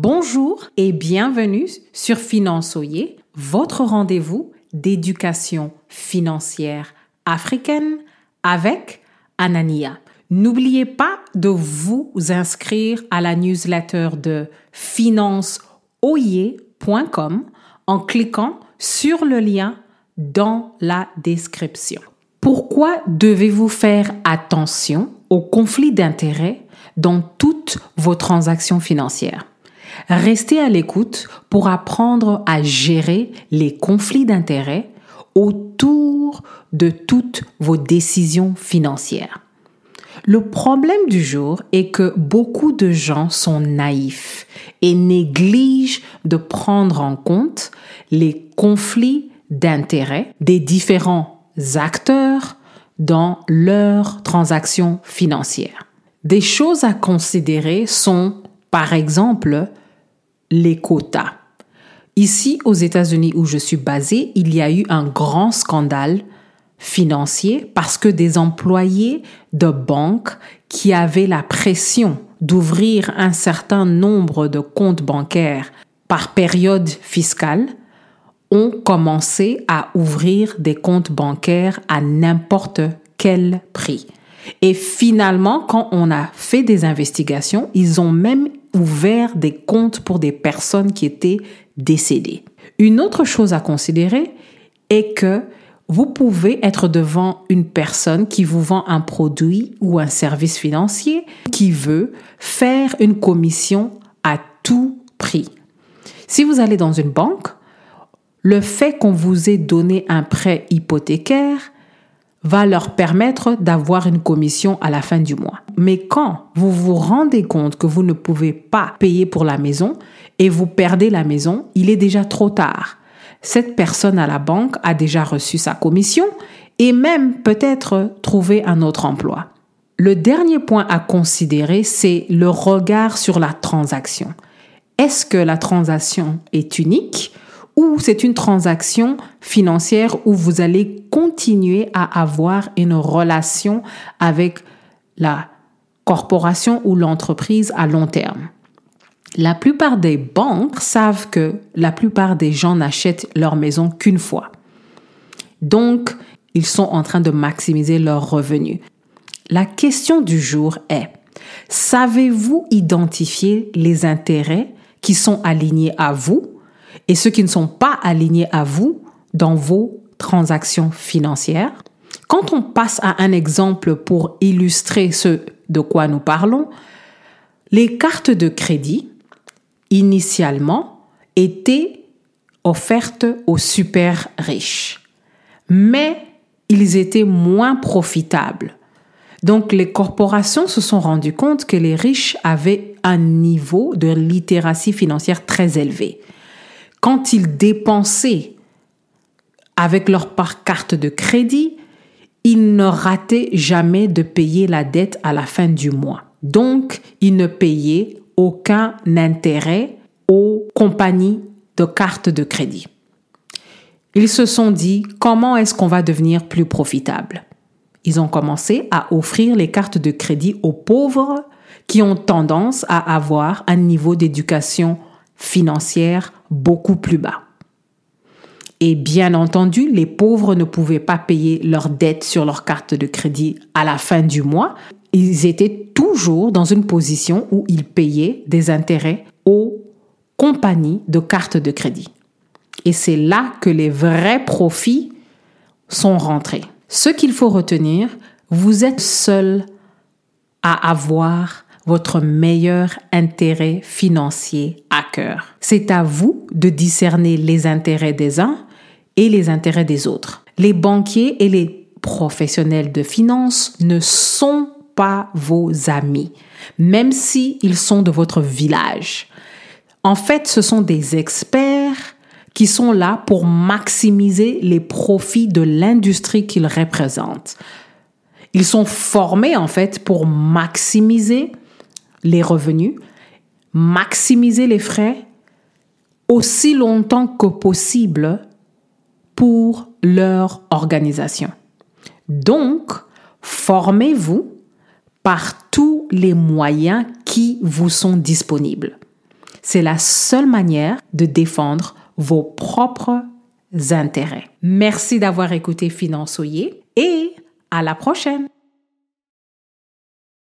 Bonjour et bienvenue sur Finançoyer, votre rendez-vous d'éducation financière africaine avec Anania. N'oubliez pas de vous inscrire à la newsletter de financeoyer.com en cliquant sur le lien dans la description. Pourquoi devez-vous faire attention aux conflits d'intérêts dans toutes vos transactions financières? Restez à l'écoute pour apprendre à gérer les conflits d'intérêts autour de toutes vos décisions financières. Le problème du jour est que beaucoup de gens sont naïfs et négligent de prendre en compte les conflits d'intérêts des différents acteurs dans leurs transactions financières. Des choses à considérer sont, par exemple, les quotas. Ici, aux États-Unis où je suis basée, il y a eu un grand scandale financier parce que des employés de banques qui avaient la pression d'ouvrir un certain nombre de comptes bancaires par période fiscale ont commencé à ouvrir des comptes bancaires à n'importe quel prix. Et finalement, quand on a fait des investigations, ils ont même ouvert des comptes pour des personnes qui étaient décédées. Une autre chose à considérer est que vous pouvez être devant une personne qui vous vend un produit ou un service financier qui veut faire une commission à tout prix. Si vous allez dans une banque, le fait qu'on vous ait donné un prêt hypothécaire va leur permettre d'avoir une commission à la fin du mois. Mais quand vous vous rendez compte que vous ne pouvez pas payer pour la maison et vous perdez la maison, il est déjà trop tard. Cette personne à la banque a déjà reçu sa commission et même peut-être trouvé un autre emploi. Le dernier point à considérer, c'est le regard sur la transaction. Est-ce que la transaction est unique ou c'est une transaction financière où vous allez continuer à avoir une relation avec la corporation ou l'entreprise à long terme. La plupart des banques savent que la plupart des gens n'achètent leur maison qu'une fois. Donc, ils sont en train de maximiser leurs revenus. La question du jour est, savez-vous identifier les intérêts qui sont alignés à vous et ceux qui ne sont pas alignés à vous dans vos transactions financières. Quand on passe à un exemple pour illustrer ce de quoi nous parlons, les cartes de crédit, initialement, étaient offertes aux super riches, mais ils étaient moins profitables. Donc les corporations se sont rendues compte que les riches avaient un niveau de littératie financière très élevé quand ils dépensaient avec leur par carte de crédit, ils ne rataient jamais de payer la dette à la fin du mois. Donc, ils ne payaient aucun intérêt aux compagnies de cartes de crédit. Ils se sont dit, comment est-ce qu'on va devenir plus profitable? Ils ont commencé à offrir les cartes de crédit aux pauvres qui ont tendance à avoir un niveau d'éducation financière beaucoup plus bas. Et bien entendu, les pauvres ne pouvaient pas payer leurs dettes sur leur carte de crédit à la fin du mois. Ils étaient toujours dans une position où ils payaient des intérêts aux compagnies de cartes de crédit. Et c'est là que les vrais profits sont rentrés. Ce qu'il faut retenir, vous êtes seul à avoir votre meilleur intérêt financier à cœur. C'est à vous de discerner les intérêts des uns et les intérêts des autres. Les banquiers et les professionnels de finance ne sont pas vos amis, même si ils sont de votre village. En fait, ce sont des experts qui sont là pour maximiser les profits de l'industrie qu'ils représentent. Ils sont formés en fait pour maximiser les revenus, maximiser les frais aussi longtemps que possible pour leur organisation. Donc, formez-vous par tous les moyens qui vous sont disponibles. C'est la seule manière de défendre vos propres intérêts. Merci d'avoir écouté Finançoyer et à la prochaine.